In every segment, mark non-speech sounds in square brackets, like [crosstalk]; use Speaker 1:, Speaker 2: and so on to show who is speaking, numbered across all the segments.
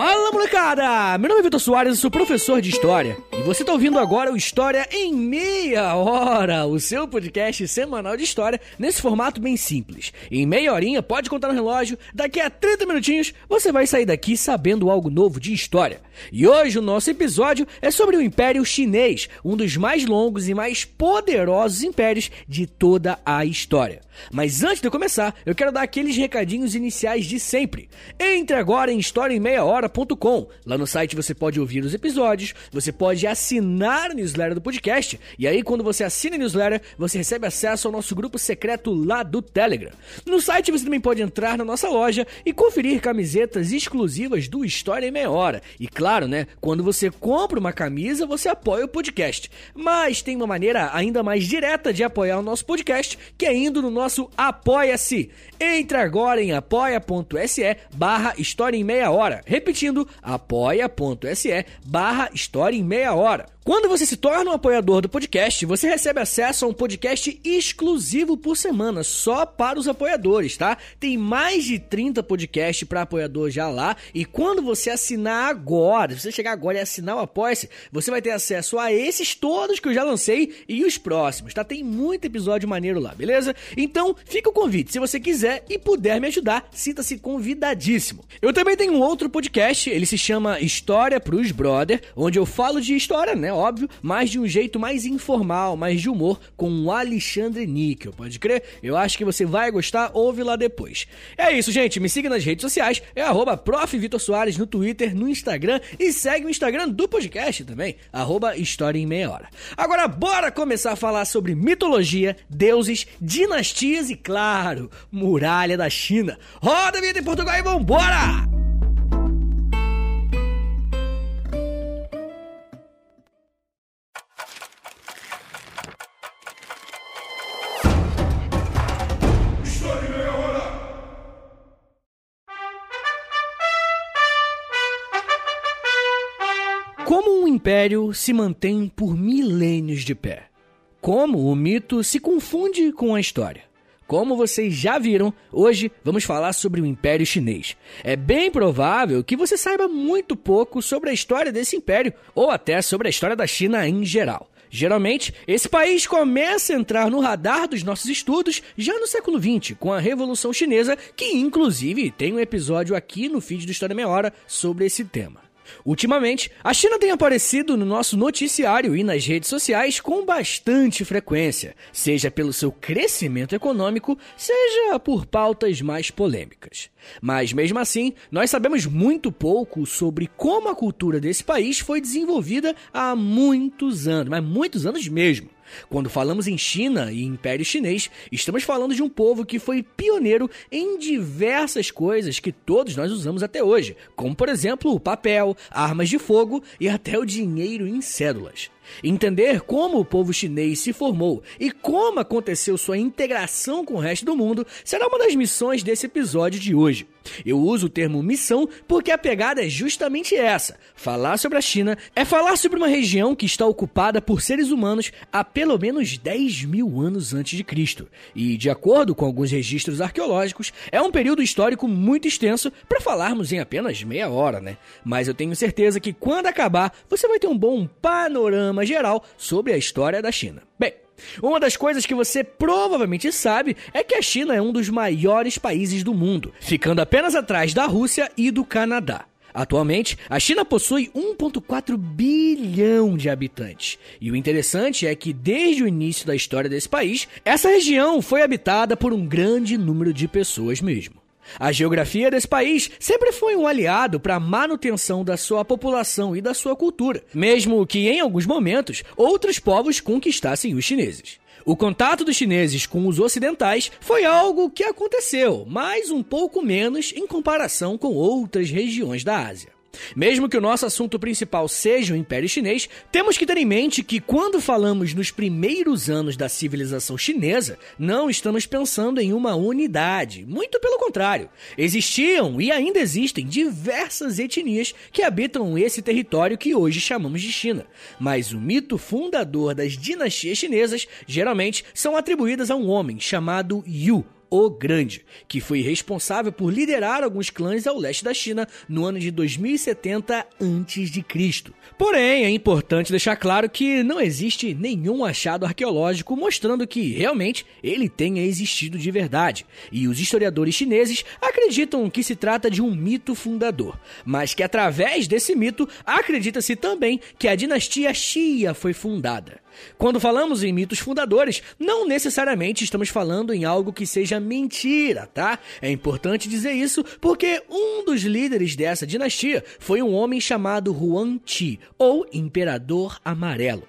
Speaker 1: Fala molecada! Meu nome é Vitor Soares, eu sou professor de História. E você está ouvindo agora o História em Meia Hora, o seu podcast semanal de História, nesse formato bem simples. Em meia horinha, pode contar no relógio, daqui a 30 minutinhos você vai sair daqui sabendo algo novo de História. E hoje o nosso episódio é sobre o Império Chinês, um dos mais longos e mais poderosos impérios de toda a história. Mas antes de começar, eu quero dar aqueles recadinhos iniciais de sempre. Entre agora em historiaemmeiahora.com. Lá no site você pode ouvir os episódios, você pode assinar a newsletter do podcast, e aí quando você assina a newsletter, você recebe acesso ao nosso grupo secreto lá do Telegram. No site você também pode entrar na nossa loja e conferir camisetas exclusivas do História em Meia Hora. E claro, né, quando você compra uma camisa, você apoia o podcast. Mas tem uma maneira ainda mais direta de apoiar o nosso podcast, que é indo no nosso Apoia-se. Entre agora em apoia.se barra História em Meia Hora. Repetindo, apoia.se barra História em Meia Hora hora. Quando você se torna um apoiador do podcast, você recebe acesso a um podcast exclusivo por semana, só para os apoiadores, tá? Tem mais de 30 podcasts para apoiador já lá, e quando você assinar agora, se você chegar agora e assinar o Apoia-se, você vai ter acesso a esses todos que eu já lancei e os próximos, tá? Tem muito episódio maneiro lá, beleza? Então, fica o convite, se você quiser e puder me ajudar, sinta-se convidadíssimo. Eu também tenho um outro podcast, ele se chama História pros Brother, onde eu falo de história, né? Óbvio, mas de um jeito mais informal, mais de humor, com o Alexandre Níquel. Pode crer? Eu acho que você vai gostar, ouve lá depois. É isso, gente. Me siga nas redes sociais, é arroba Soares no Twitter, no Instagram e segue o Instagram do podcast também, arroba História em Meia Hora. Agora, bora começar a falar sobre mitologia, deuses, dinastias e, claro, muralha da China. Roda a vida em Portugal e vambora! Império se mantém por milênios de pé? Como o mito se confunde com a história? Como vocês já viram, hoje vamos falar sobre o Império Chinês. É bem provável que você saiba muito pouco sobre a história desse império, ou até sobre a história da China em geral. Geralmente, esse país começa a entrar no radar dos nossos estudos já no século XX, com a Revolução Chinesa, que inclusive tem um episódio aqui no feed do História Meia Hora sobre esse tema. Ultimamente, a China tem aparecido no nosso noticiário e nas redes sociais com bastante frequência, seja pelo seu crescimento econômico, seja por pautas mais polêmicas. Mas mesmo assim, nós sabemos muito pouco sobre como a cultura desse país foi desenvolvida há muitos anos, mas muitos anos mesmo. Quando falamos em China e Império Chinês, estamos falando de um povo que foi pioneiro em diversas coisas que todos nós usamos até hoje, como por exemplo o papel, armas de fogo e até o dinheiro em cédulas. Entender como o povo chinês se formou e como aconteceu sua integração com o resto do mundo será uma das missões desse episódio de hoje. Eu uso o termo missão porque a pegada é justamente essa. Falar sobre a China é falar sobre uma região que está ocupada por seres humanos há pelo menos 10 mil anos antes de Cristo. E, de acordo com alguns registros arqueológicos, é um período histórico muito extenso para falarmos em apenas meia hora, né? Mas eu tenho certeza que quando acabar, você vai ter um bom panorama geral sobre a história da China. Bem, uma das coisas que você provavelmente sabe é que a China é um dos maiores países do mundo, ficando apenas atrás da Rússia e do Canadá. Atualmente, a China possui 1,4 bilhão de habitantes. E o interessante é que, desde o início da história desse país, essa região foi habitada por um grande número de pessoas mesmo. A geografia desse país sempre foi um aliado para a manutenção da sua população e da sua cultura, mesmo que em alguns momentos outros povos conquistassem os chineses. O contato dos chineses com os ocidentais foi algo que aconteceu, mas um pouco menos em comparação com outras regiões da Ásia. Mesmo que o nosso assunto principal seja o Império Chinês, temos que ter em mente que quando falamos nos primeiros anos da civilização chinesa, não estamos pensando em uma unidade. Muito pelo contrário. Existiam e ainda existem diversas etnias que habitam esse território que hoje chamamos de China. Mas o mito fundador das dinastias chinesas geralmente são atribuídas a um homem chamado Yu o Grande, que foi responsável por liderar alguns clãs ao leste da China no ano de 2070 a.C. Porém, é importante deixar claro que não existe nenhum achado arqueológico mostrando que realmente ele tenha existido de verdade, e os historiadores chineses acreditam que se trata de um mito fundador, mas que através desse mito acredita-se também que a dinastia Xia foi fundada. Quando falamos em mitos fundadores, não necessariamente estamos falando em algo que seja mentira, tá? É importante dizer isso porque um dos líderes dessa dinastia foi um homem chamado Huang Ti, ou Imperador Amarelo.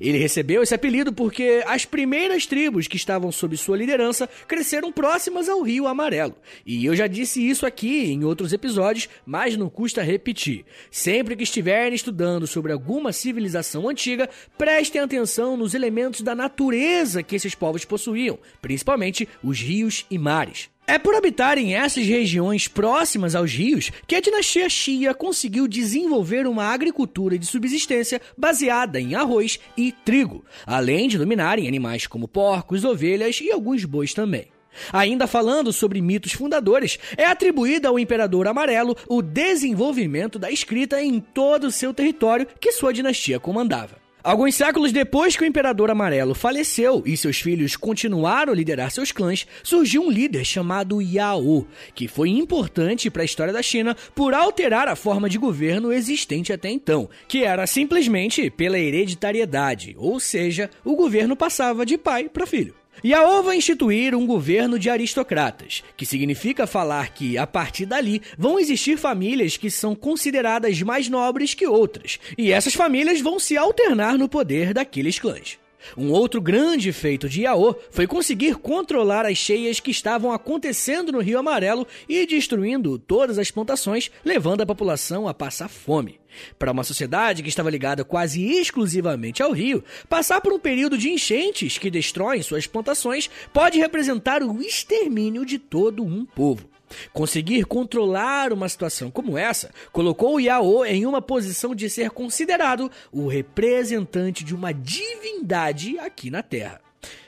Speaker 1: Ele recebeu esse apelido porque as primeiras tribos que estavam sob sua liderança cresceram próximas ao Rio Amarelo. E eu já disse isso aqui em outros episódios, mas não custa repetir. Sempre que estiverem estudando sobre alguma civilização antiga, prestem atenção nos elementos da natureza que esses povos possuíam, principalmente os rios e mares. É por habitarem essas regiões próximas aos rios que a dinastia Xia conseguiu desenvolver uma agricultura de subsistência baseada em arroz e trigo, além de dominarem animais como porcos, ovelhas e alguns bois também. Ainda falando sobre mitos fundadores, é atribuído ao Imperador Amarelo o desenvolvimento da escrita em todo o seu território que sua dinastia comandava. Alguns séculos depois que o Imperador Amarelo faleceu e seus filhos continuaram a liderar seus clãs, surgiu um líder chamado Yao, que foi importante para a história da China por alterar a forma de governo existente até então, que era simplesmente pela hereditariedade, ou seja, o governo passava de pai para filho. Yao vai instituir um governo de aristocratas, que significa falar que, a partir dali, vão existir famílias que são consideradas mais nobres que outras, e essas famílias vão se alternar no poder daqueles clãs. Um outro grande feito de Yao foi conseguir controlar as cheias que estavam acontecendo no Rio Amarelo e destruindo todas as plantações, levando a população a passar fome. Para uma sociedade que estava ligada quase exclusivamente ao rio, passar por um período de enchentes que destroem suas plantações pode representar o extermínio de todo um povo. Conseguir controlar uma situação como essa colocou Yao em uma posição de ser considerado o representante de uma divindade aqui na Terra.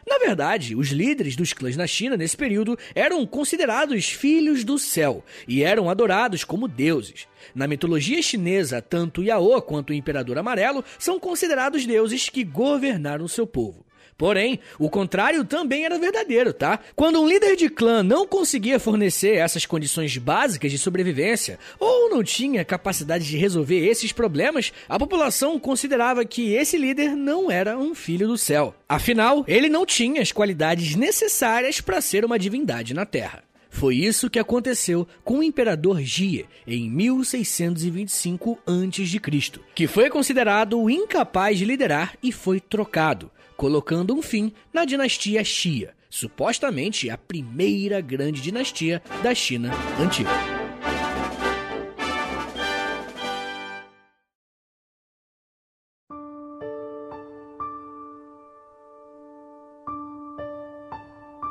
Speaker 1: Na verdade, os líderes dos clãs na China nesse período eram considerados filhos do céu e eram adorados como deuses. Na mitologia chinesa, tanto Yao quanto o Imperador Amarelo são considerados deuses que governaram seu povo. Porém, o contrário também era verdadeiro, tá? Quando um líder de clã não conseguia fornecer essas condições básicas de sobrevivência ou não tinha capacidade de resolver esses problemas, a população considerava que esse líder não era um filho do céu. Afinal, ele não tinha as qualidades necessárias para ser uma divindade na Terra. Foi isso que aconteceu com o imperador Jie em 1625 a.C., que foi considerado incapaz de liderar e foi trocado, colocando um fim na dinastia Xia, supostamente a primeira grande dinastia da China antiga.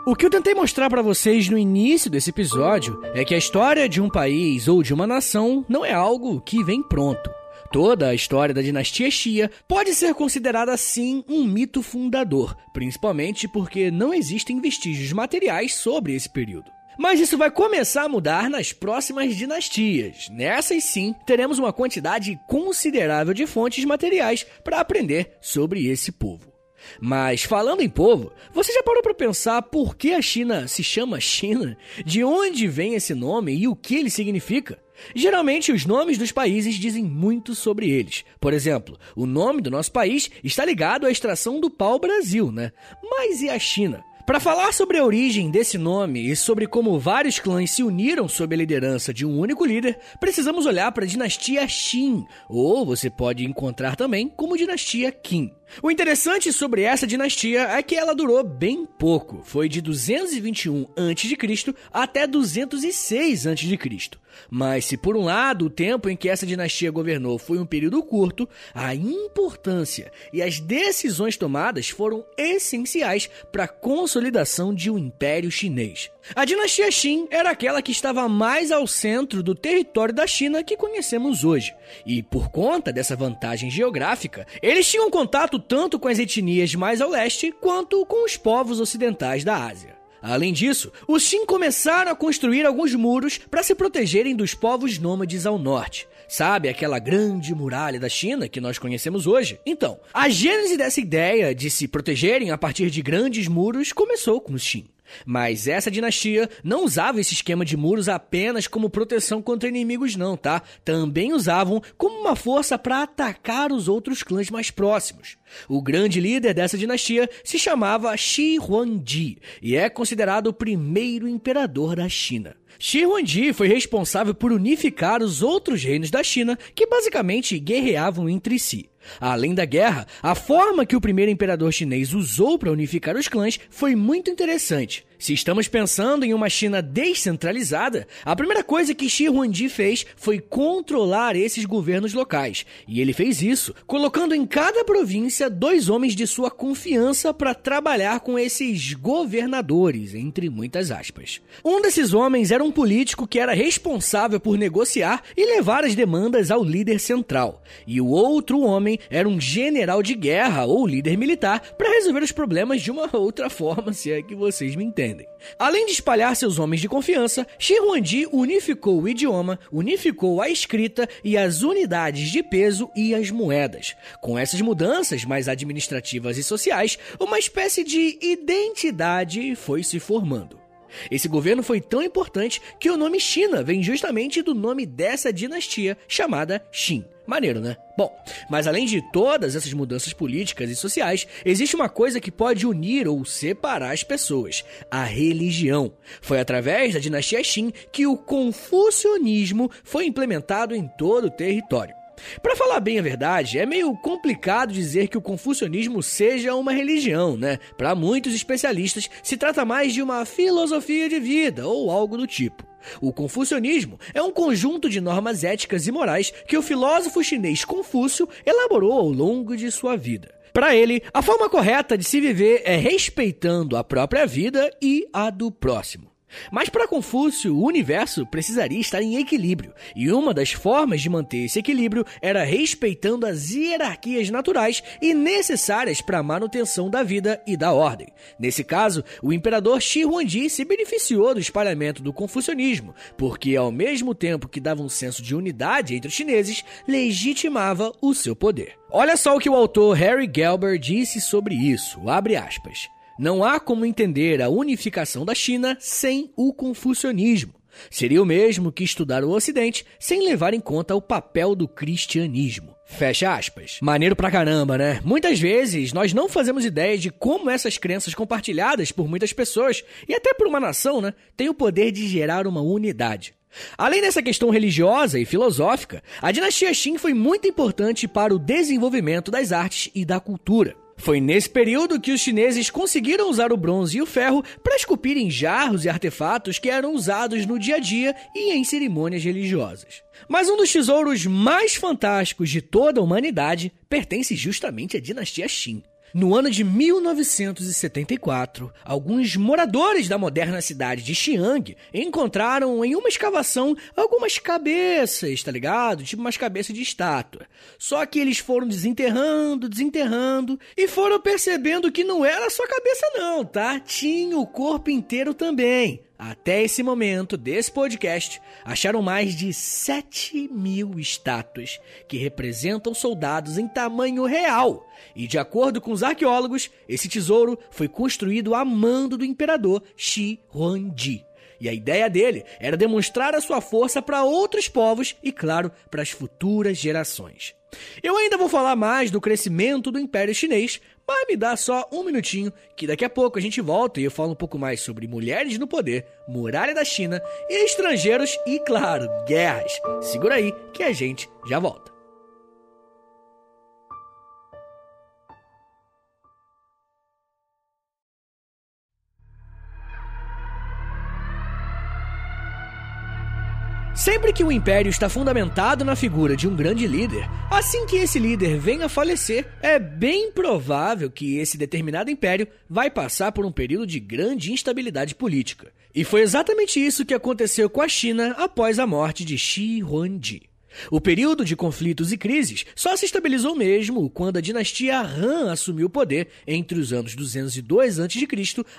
Speaker 1: O que eu tentei mostrar para vocês no início desse episódio é que a história de um país ou de uma nação não é algo que vem pronto. Toda a história da dinastia Xia pode ser considerada assim um mito fundador, principalmente porque não existem vestígios materiais sobre esse período. Mas isso vai começar a mudar nas próximas dinastias. Nessas sim, teremos uma quantidade considerável de fontes materiais para aprender sobre esse povo. Mas falando em povo, você já parou para pensar por que a China se chama China? De onde vem esse nome e o que ele significa? Geralmente, os nomes dos países dizem muito sobre eles. Por exemplo, o nome do nosso país está ligado à extração do pau-brasil, né? Mas e a China? Para falar sobre a origem desse nome e sobre como vários clãs se uniram sob a liderança de um único líder, precisamos olhar para a dinastia Qin, ou você pode encontrar também como dinastia Qin. O interessante sobre essa dinastia é que ela durou bem pouco. Foi de 221 a.C. até 206 a.C. Mas se por um lado o tempo em que essa dinastia governou foi um período curto, a importância e as decisões tomadas foram essenciais para a consolidação de um império chinês. A dinastia Qin era aquela que estava mais ao centro do território da China que conhecemos hoje. E por conta dessa vantagem geográfica, eles tinham contato tanto com as etnias mais ao leste quanto com os povos ocidentais da Ásia. Além disso, os Qin começaram a construir alguns muros para se protegerem dos povos nômades ao norte. Sabe aquela grande muralha da China que nós conhecemos hoje? Então, a gênese dessa ideia de se protegerem a partir de grandes muros começou com os Qin. Mas essa dinastia não usava esse esquema de muros apenas como proteção contra inimigos, não, tá? Também usavam como uma força para atacar os outros clãs mais próximos. O grande líder dessa dinastia se chamava Shi Huangdi e é considerado o primeiro imperador da China. Shi Huangdi foi responsável por unificar os outros reinos da China que basicamente guerreavam entre si. Além da guerra, a forma que o primeiro imperador chinês usou para unificar os clãs foi muito interessante. Se estamos pensando em uma China descentralizada, a primeira coisa que Xi Huangdi fez foi controlar esses governos locais. E ele fez isso colocando em cada província dois homens de sua confiança para trabalhar com esses governadores, entre muitas aspas. Um desses homens era um político que era responsável por negociar e levar as demandas ao líder central. E o outro homem era um general de guerra ou líder militar para resolver os problemas de uma outra forma, se é que vocês me entendem Além de espalhar seus homens de confiança, Shi Huangdi unificou o idioma, unificou a escrita e as unidades de peso e as moedas. Com essas mudanças mais administrativas e sociais, uma espécie de identidade foi se formando. Esse governo foi tão importante que o nome China vem justamente do nome dessa dinastia chamada Qin. Maneiro, né? Bom, mas além de todas essas mudanças políticas e sociais, existe uma coisa que pode unir ou separar as pessoas: a religião. Foi através da dinastia Qin que o confucionismo foi implementado em todo o território. Para falar bem a verdade, é meio complicado dizer que o confucionismo seja uma religião, né? Para muitos especialistas, se trata mais de uma filosofia de vida ou algo do tipo. O confucionismo é um conjunto de normas éticas e morais que o filósofo chinês Confúcio elaborou ao longo de sua vida. Para ele, a forma correta de se viver é respeitando a própria vida e a do próximo. Mas para Confúcio, o universo precisaria estar em equilíbrio, e uma das formas de manter esse equilíbrio era respeitando as hierarquias naturais e necessárias para a manutenção da vida e da ordem. Nesse caso, o imperador Shi Huangdi se beneficiou do espalhamento do confucionismo, porque ao mesmo tempo que dava um senso de unidade entre os chineses, legitimava o seu poder. Olha só o que o autor Harry Gelber disse sobre isso, abre aspas. Não há como entender a unificação da China sem o confucionismo. Seria o mesmo que estudar o Ocidente sem levar em conta o papel do cristianismo. Fecha aspas. Maneiro pra caramba, né? Muitas vezes nós não fazemos ideia de como essas crenças compartilhadas por muitas pessoas e até por uma nação, né, têm o poder de gerar uma unidade. Além dessa questão religiosa e filosófica, a dinastia Qin foi muito importante para o desenvolvimento das artes e da cultura. Foi nesse período que os chineses conseguiram usar o bronze e o ferro para esculpir em jarros e artefatos que eram usados no dia a dia e em cerimônias religiosas. Mas um dos tesouros mais fantásticos de toda a humanidade pertence justamente à dinastia Qin. No ano de 1974, alguns moradores da moderna cidade de Xi'an encontraram em uma escavação algumas cabeças, tá ligado? Tipo umas cabeças de estátua. Só que eles foram desenterrando, desenterrando e foram percebendo que não era só cabeça não, tá? Tinha o corpo inteiro também. Até esse momento desse podcast, acharam mais de 7 mil estátuas que representam soldados em tamanho real. E de acordo com os arqueólogos, esse tesouro foi construído a mando do imperador Shi Huangdi. E a ideia dele era demonstrar a sua força para outros povos e, claro, para as futuras gerações. Eu ainda vou falar mais do crescimento do Império Chinês, mas me dá só um minutinho que daqui a pouco a gente volta e eu falo um pouco mais sobre mulheres no poder, muralha da China, estrangeiros e, claro, guerras. Segura aí que a gente já volta. Sempre que um império está fundamentado na figura de um grande líder, assim que esse líder venha a falecer, é bem provável que esse determinado império vai passar por um período de grande instabilidade política. E foi exatamente isso que aconteceu com a China após a morte de Shi Huangdi. O período de conflitos e crises só se estabilizou mesmo quando a dinastia Han assumiu o poder entre os anos 202 a.C.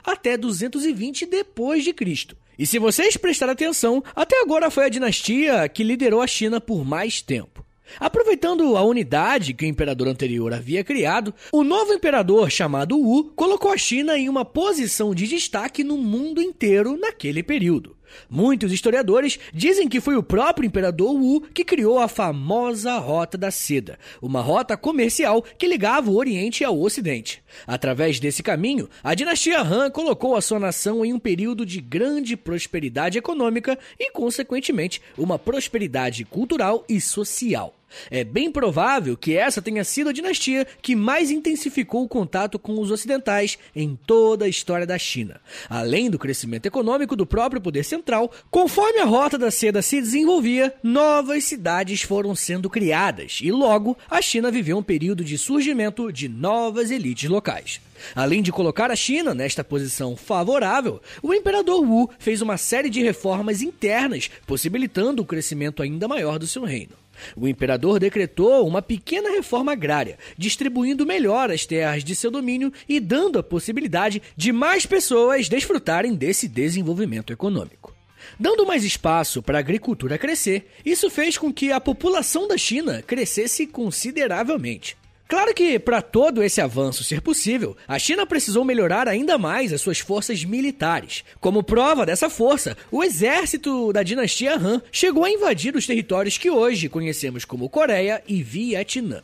Speaker 1: até 220 d.C. E se vocês prestarem atenção, até agora foi a dinastia que liderou a China por mais tempo. Aproveitando a unidade que o imperador anterior havia criado, o novo imperador chamado Wu colocou a China em uma posição de destaque no mundo inteiro naquele período. Muitos historiadores dizem que foi o próprio imperador Wu que criou a famosa Rota da Seda, uma rota comercial que ligava o Oriente ao Ocidente. Através desse caminho, a dinastia Han colocou a sua nação em um período de grande prosperidade econômica e, consequentemente, uma prosperidade cultural e social. É bem provável que essa tenha sido a dinastia que mais intensificou o contato com os ocidentais em toda a história da China. Além do crescimento econômico do próprio poder central, conforme a Rota da Seda se desenvolvia, novas cidades foram sendo criadas e logo a China viveu um período de surgimento de novas elites locais. Além de colocar a China nesta posição favorável, o imperador Wu fez uma série de reformas internas, possibilitando o crescimento ainda maior do seu reino. O imperador decretou uma pequena reforma agrária, distribuindo melhor as terras de seu domínio e dando a possibilidade de mais pessoas desfrutarem desse desenvolvimento econômico. Dando mais espaço para a agricultura crescer, isso fez com que a população da China crescesse consideravelmente. Claro que, para todo esse avanço ser possível, a China precisou melhorar ainda mais as suas forças militares. Como prova dessa força, o exército da dinastia Han chegou a invadir os territórios que hoje conhecemos como Coreia e Vietnã.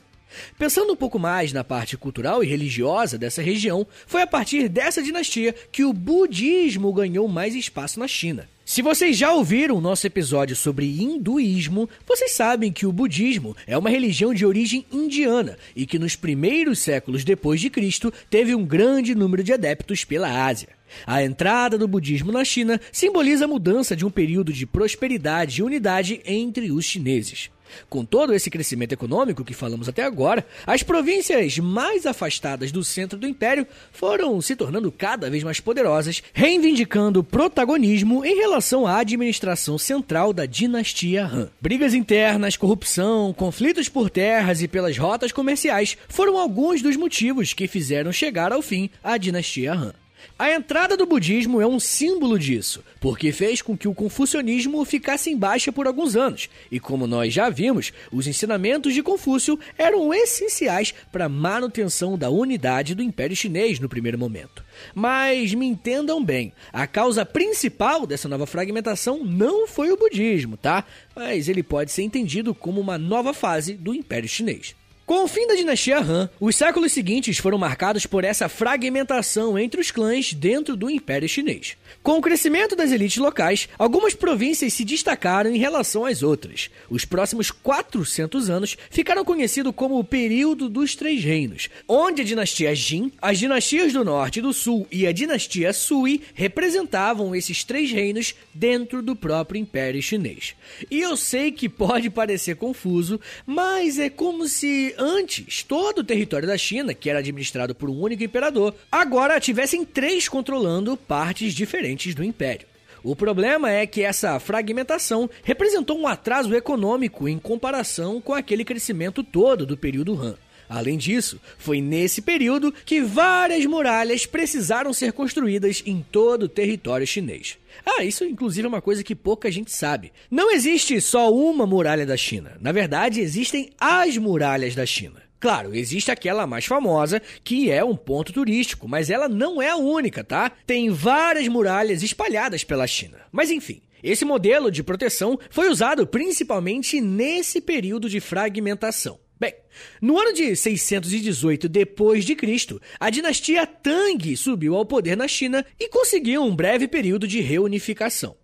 Speaker 1: Pensando um pouco mais na parte cultural e religiosa dessa região, foi a partir dessa dinastia que o budismo ganhou mais espaço na China. Se vocês já ouviram o nosso episódio sobre hinduísmo, vocês sabem que o budismo é uma religião de origem indiana e que nos primeiros séculos depois de Cristo teve um grande número de adeptos pela Ásia. A entrada do budismo na China simboliza a mudança de um período de prosperidade e unidade entre os chineses. Com todo esse crescimento econômico que falamos até agora, as províncias mais afastadas do centro do império foram se tornando cada vez mais poderosas, reivindicando protagonismo em relação à administração central da dinastia Han. Brigas internas, corrupção, conflitos por terras e pelas rotas comerciais foram alguns dos motivos que fizeram chegar ao fim a dinastia Han. A entrada do budismo é um símbolo disso, porque fez com que o confucionismo ficasse em baixa por alguns anos, e como nós já vimos, os ensinamentos de Confúcio eram essenciais para a manutenção da unidade do Império Chinês no primeiro momento. Mas me entendam bem, a causa principal dessa nova fragmentação não foi o budismo, tá? Mas ele pode ser entendido como uma nova fase do Império Chinês. Com o fim da dinastia Han, os séculos seguintes foram marcados por essa fragmentação entre os clãs dentro do Império Chinês. Com o crescimento das elites locais, algumas províncias se destacaram em relação às outras. Os próximos 400 anos ficaram conhecidos como o período dos Três Reinos, onde a dinastia Jin, as dinastias do Norte e do Sul e a dinastia Sui representavam esses três reinos dentro do próprio Império Chinês. E eu sei que pode parecer confuso, mas é como se antes todo o território da China, que era administrado por um único imperador, agora tivessem três controlando partes diferentes do império. O problema é que essa fragmentação representou um atraso econômico em comparação com aquele crescimento todo do período Han. Além disso, foi nesse período que várias muralhas precisaram ser construídas em todo o território chinês. Ah, isso inclusive é uma coisa que pouca gente sabe. Não existe só uma muralha da China. Na verdade, existem as muralhas da China. Claro, existe aquela mais famosa, que é um ponto turístico, mas ela não é a única, tá? Tem várias muralhas espalhadas pela China. Mas enfim, esse modelo de proteção foi usado principalmente nesse período de fragmentação. Bem, no ano de 618 depois de Cristo, a dinastia Tang subiu ao poder na China e conseguiu um breve período de reunificação.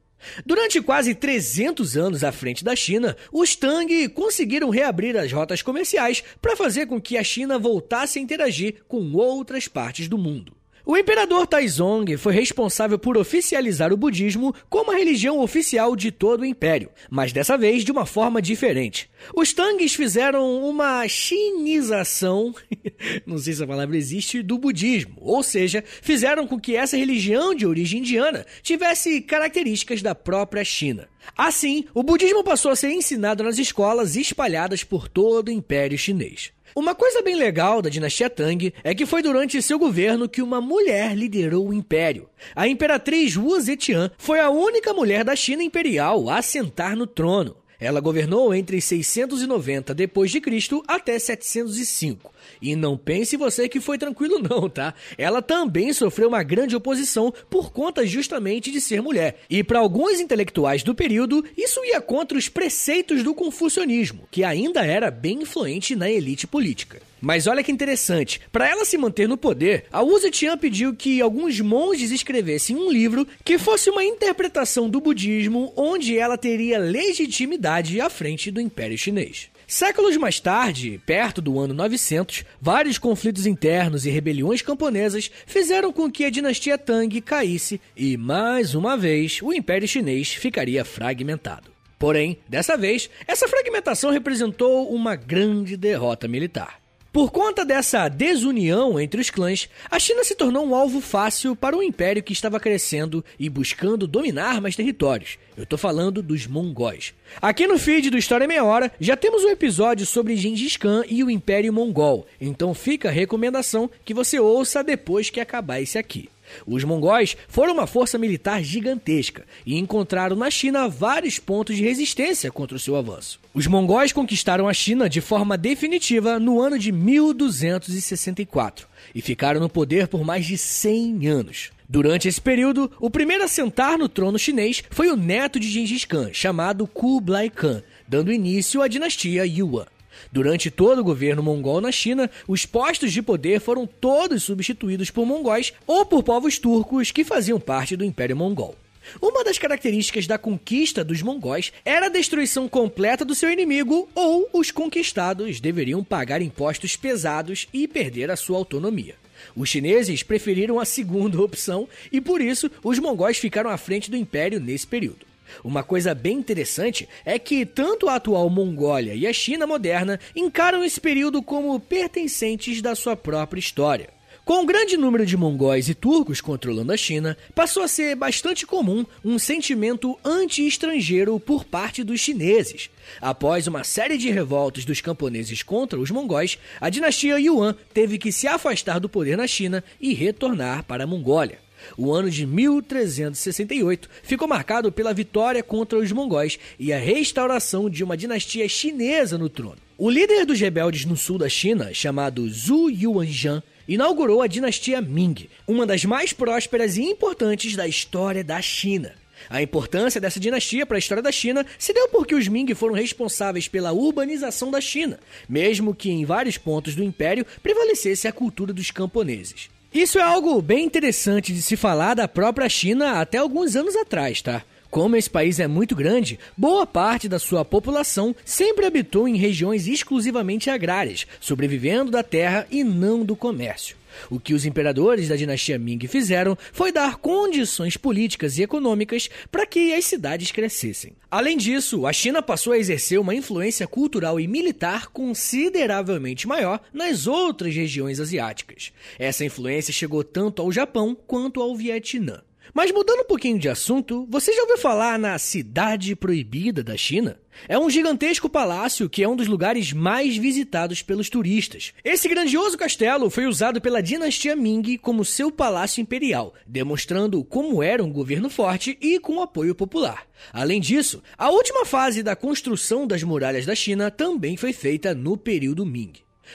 Speaker 1: Durante quase 300 anos à frente da China, os Tang conseguiram reabrir as rotas comerciais para fazer com que a China voltasse a interagir com outras partes do mundo. O imperador Taizong foi responsável por oficializar o budismo como a religião oficial de todo o império, mas dessa vez de uma forma diferente. Os Tangs fizeram uma chinização, [laughs] não sei se a palavra existe, do budismo, ou seja, fizeram com que essa religião de origem indiana tivesse características da própria China. Assim, o budismo passou a ser ensinado nas escolas espalhadas por todo o Império Chinês. Uma coisa bem legal da dinastia Tang é que foi durante seu governo que uma mulher liderou o império. A imperatriz Wu Zetian foi a única mulher da China imperial a sentar no trono. Ela governou entre 690 depois de Cristo até 705. E não pense você que foi tranquilo [laughs] não, tá? Ela também sofreu uma grande oposição por conta justamente de ser mulher. E para alguns intelectuais do período, isso ia contra os preceitos do confucionismo, que ainda era bem influente na elite política. Mas olha que interessante, para ela se manter no poder, a Wu Zetian pediu que alguns monges escrevessem um livro que fosse uma interpretação do budismo onde ela teria legitimidade à frente do Império Chinês. Séculos mais tarde, perto do ano 900, vários conflitos internos e rebeliões camponesas fizeram com que a dinastia Tang caísse e, mais uma vez, o Império Chinês ficaria fragmentado. Porém, dessa vez, essa fragmentação representou uma grande derrota militar. Por conta dessa desunião entre os clãs, a China se tornou um alvo fácil para um império que estava crescendo e buscando dominar mais territórios. Eu tô falando dos mongóis. Aqui no feed do História Meia Hora já temos um episódio sobre Gengis Khan e o Império Mongol, então fica a recomendação que você ouça depois que acabar esse aqui. Os mongóis foram uma força militar gigantesca e encontraram na China vários pontos de resistência contra o seu avanço. Os mongóis conquistaram a China de forma definitiva no ano de 1264 e ficaram no poder por mais de 100 anos. Durante esse período, o primeiro a sentar no trono chinês foi o neto de Gengis Khan, chamado Kublai Khan, dando início à dinastia Yuan. Durante todo o governo mongol na China, os postos de poder foram todos substituídos por mongóis ou por povos turcos que faziam parte do Império Mongol. Uma das características da conquista dos mongóis era a destruição completa do seu inimigo ou os conquistados deveriam pagar impostos pesados e perder a sua autonomia. Os chineses preferiram a segunda [laughs] opção e por isso os mongóis ficaram à frente do império nesse período. Uma coisa bem interessante é que tanto a atual Mongólia e a China moderna encaram esse período como pertencentes da sua própria história. Com um grande número de mongóis e turcos controlando a China, passou a ser bastante comum um sentimento anti-estrangeiro por parte dos chineses. Após uma série de revoltas dos camponeses contra os mongóis, a dinastia Yuan teve que se afastar do poder na China e retornar para a Mongólia. O ano de 1368 ficou marcado pela vitória contra os mongóis e a restauração de uma dinastia chinesa no trono. O líder dos rebeldes no sul da China, chamado Zhu Yuanzhang, inaugurou a dinastia Ming, uma das mais prósperas e importantes da história da China. A importância dessa dinastia para a história da China se deu porque os Ming foram responsáveis pela urbanização da China, mesmo que em vários pontos do império prevalecesse a cultura dos camponeses. Isso é algo bem interessante de se falar da própria China até alguns anos atrás, tá? Como esse país é muito grande, boa parte da sua população sempre habitou em regiões exclusivamente agrárias, sobrevivendo da terra e não do comércio. O que os imperadores da dinastia Ming fizeram foi dar condições políticas e econômicas para que as cidades crescessem. Além disso, a China passou a exercer uma influência cultural e militar consideravelmente maior nas outras regiões asiáticas. Essa influência chegou tanto ao Japão quanto ao Vietnã. Mas mudando um pouquinho de assunto, você já ouviu falar na Cidade Proibida da China? É um gigantesco palácio que é um dos lugares mais visitados pelos turistas. Esse grandioso castelo foi usado pela dinastia Ming como seu palácio imperial, demonstrando como era um governo forte e com apoio popular. Além disso, a última fase da construção das muralhas da China também foi feita no período Ming.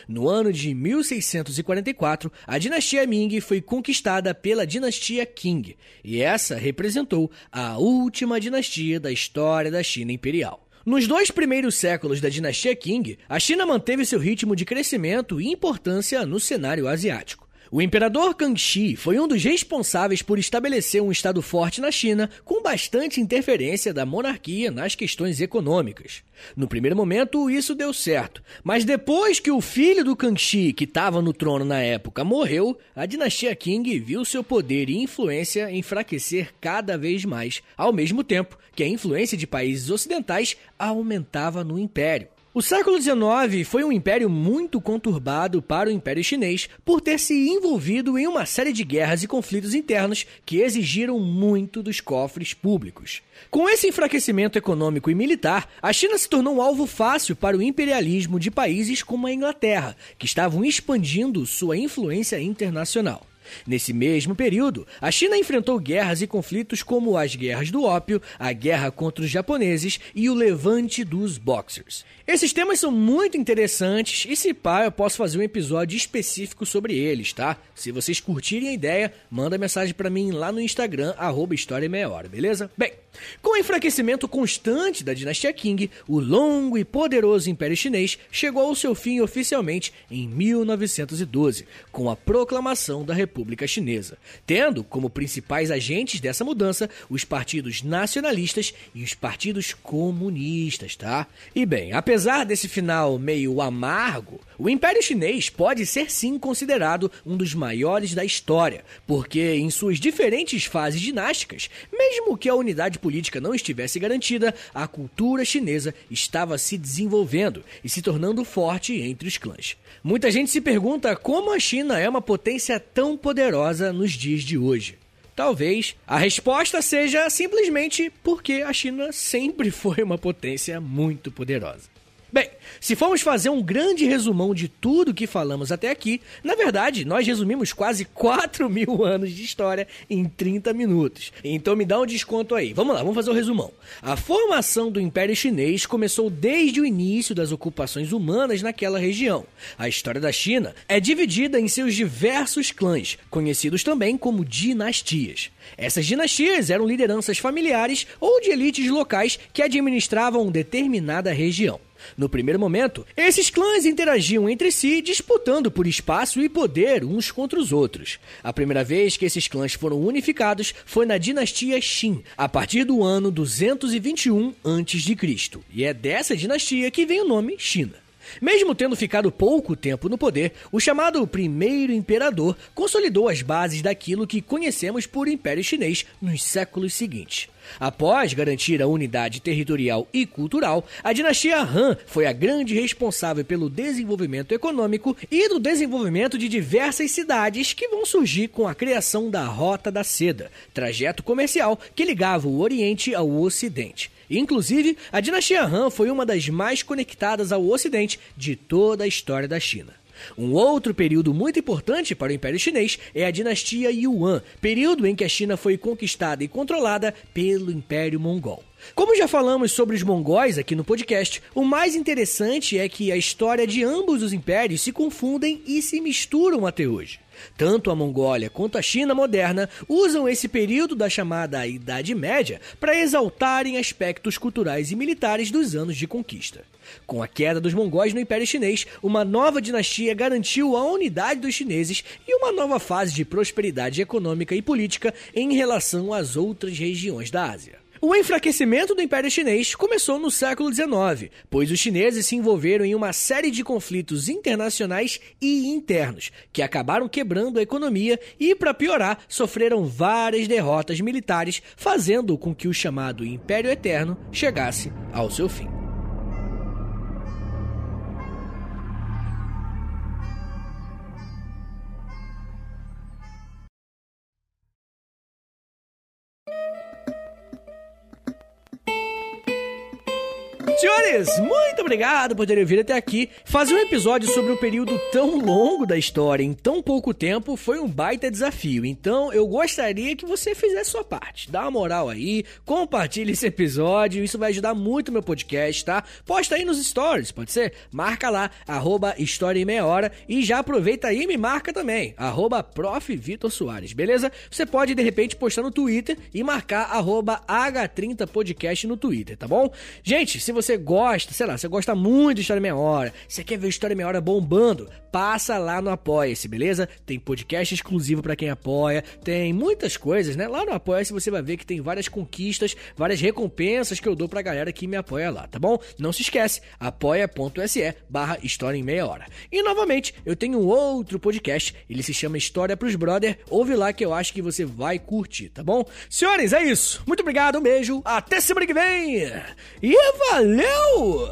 Speaker 1: No ano de 1644, a dinastia Ming foi conquistada pela dinastia Qing, e essa representou a última dinastia da história da China imperial. Nos dois primeiros séculos da dinastia Qing, a China manteve seu ritmo de crescimento e importância no cenário asiático. O imperador Kangxi foi um dos responsáveis por estabelecer um estado forte na China, com bastante interferência da monarquia nas questões econômicas. No primeiro momento, isso deu certo, mas depois que o filho do Kangxi, que estava no trono na época, morreu, a dinastia Qing viu seu poder e influência enfraquecer cada vez mais, ao mesmo tempo que a influência de países ocidentais aumentava no império. O século XIX foi um império muito conturbado para o Império Chinês por ter se envolvido em uma série de guerras e conflitos internos que exigiram muito dos cofres públicos. Com esse enfraquecimento econômico e militar, a China se tornou um alvo fácil para o imperialismo de países como a Inglaterra, que estavam expandindo sua influência internacional. Nesse mesmo período, a China enfrentou guerras e conflitos como as guerras do ópio, a guerra contra os japoneses e o levante dos Boxers. Esses temas são muito interessantes e se pá, eu posso fazer um episódio específico sobre eles, tá? Se vocês curtirem a ideia, manda mensagem para mim lá no Instagram, arroba História Meia Hora, beleza? Bem, com o enfraquecimento constante da dinastia Qing, o longo e poderoso Império Chinês chegou ao seu fim oficialmente em 1912, com a proclamação da República Chinesa, tendo como principais agentes dessa mudança os partidos nacionalistas e os partidos comunistas, tá? E bem, apesar desse final meio amargo, o Império Chinês pode ser sim considerado um dos maiores da história, porque em suas diferentes fases dinásticas, mesmo que a unidade política não estivesse garantida, a cultura chinesa estava se desenvolvendo e se tornando forte entre os clãs. Muita gente se pergunta como a China é uma potência tão poderosa nos dias de hoje. Talvez a resposta seja simplesmente porque a China sempre [laughs] foi uma potência muito poderosa. Bem, se formos fazer um grande resumão de tudo que falamos até aqui, na verdade, nós resumimos quase 4 mil [laughs] anos de história em 30 minutos. Então me dá um desconto aí. Vamos lá, vamos fazer o um resumão. A formação do Império Chinês começou desde o início das ocupações humanas naquela região. A história da China é dividida em seus diversos clãs, conhecidos também como dinastias. Essas dinastias eram lideranças familiares ou de elites locais que administravam determinada região. No primeiro momento, esses clãs interagiam entre si, disputando por espaço e poder uns contra os outros. A primeira vez que esses clãs foram unificados foi na dinastia Qin, a partir do ano 221 a.C., e é dessa dinastia que vem o nome China. Mesmo tendo ficado pouco tempo no poder, o chamado primeiro imperador consolidou as bases daquilo que conhecemos por Império Chinês nos séculos seguintes. Após garantir a unidade territorial e cultural, a dinastia Han foi a grande responsável pelo desenvolvimento econômico e do desenvolvimento de diversas cidades que vão surgir com a criação da Rota da Seda, trajeto comercial que ligava o Oriente ao Ocidente. Inclusive, a dinastia Han foi uma das mais conectadas ao Ocidente de toda a história da China. Um outro período muito importante para o Império Chinês é a dinastia Yuan, período em que a China foi conquistada e controlada pelo Império Mongol. Como já falamos sobre os mongóis aqui no podcast, o mais interessante é que a história de ambos os impérios se confundem e se misturam até hoje. Tanto a Mongólia quanto a China moderna usam esse período da chamada Idade Média para exaltarem aspectos culturais e militares dos anos de conquista. Com a queda dos mongóis no Império Chinês, uma nova dinastia garantiu a unidade dos chineses e uma nova fase de prosperidade econômica e política em relação às outras regiões da Ásia. O enfraquecimento do Império Chinês começou no século XIX, pois os chineses se envolveram em uma série de conflitos internacionais e internos, que acabaram quebrando a economia e, para piorar, sofreram várias derrotas militares, fazendo com que o chamado Império Eterno chegasse ao seu fim. Senhores, muito obrigado por terem vindo até aqui. Fazer um episódio sobre um período tão longo da história em tão pouco tempo foi um baita desafio. Então, eu gostaria que você fizesse sua parte. Dá uma moral aí, compartilhe esse episódio, isso vai ajudar muito meu podcast, tá? Posta aí nos stories, pode ser? Marca lá, arroba História em Meia Hora e já aproveita aí e me marca também, arroba Prof. Vitor Soares, beleza? Você pode, de repente, postar no Twitter e marcar arroba H30podcast no Twitter, tá bom? Gente, se você gosta, sei lá, você gosta muito de História Meia Hora, você quer ver História Meia Hora bombando, passa lá no Apoia-se, beleza? Tem podcast exclusivo para quem apoia, tem muitas coisas, né? Lá no Apoia-se você vai ver que tem várias conquistas, várias recompensas que eu dou pra galera que me apoia lá, tá bom? Não se esquece, apoia.se barra História em Meia Hora. E novamente, eu tenho outro podcast, ele se chama História pros Brother, ouve lá que eu acho que você vai curtir, tá bom? Senhores, é isso. Muito obrigado, um beijo, até semana que vem e valeu! Hello!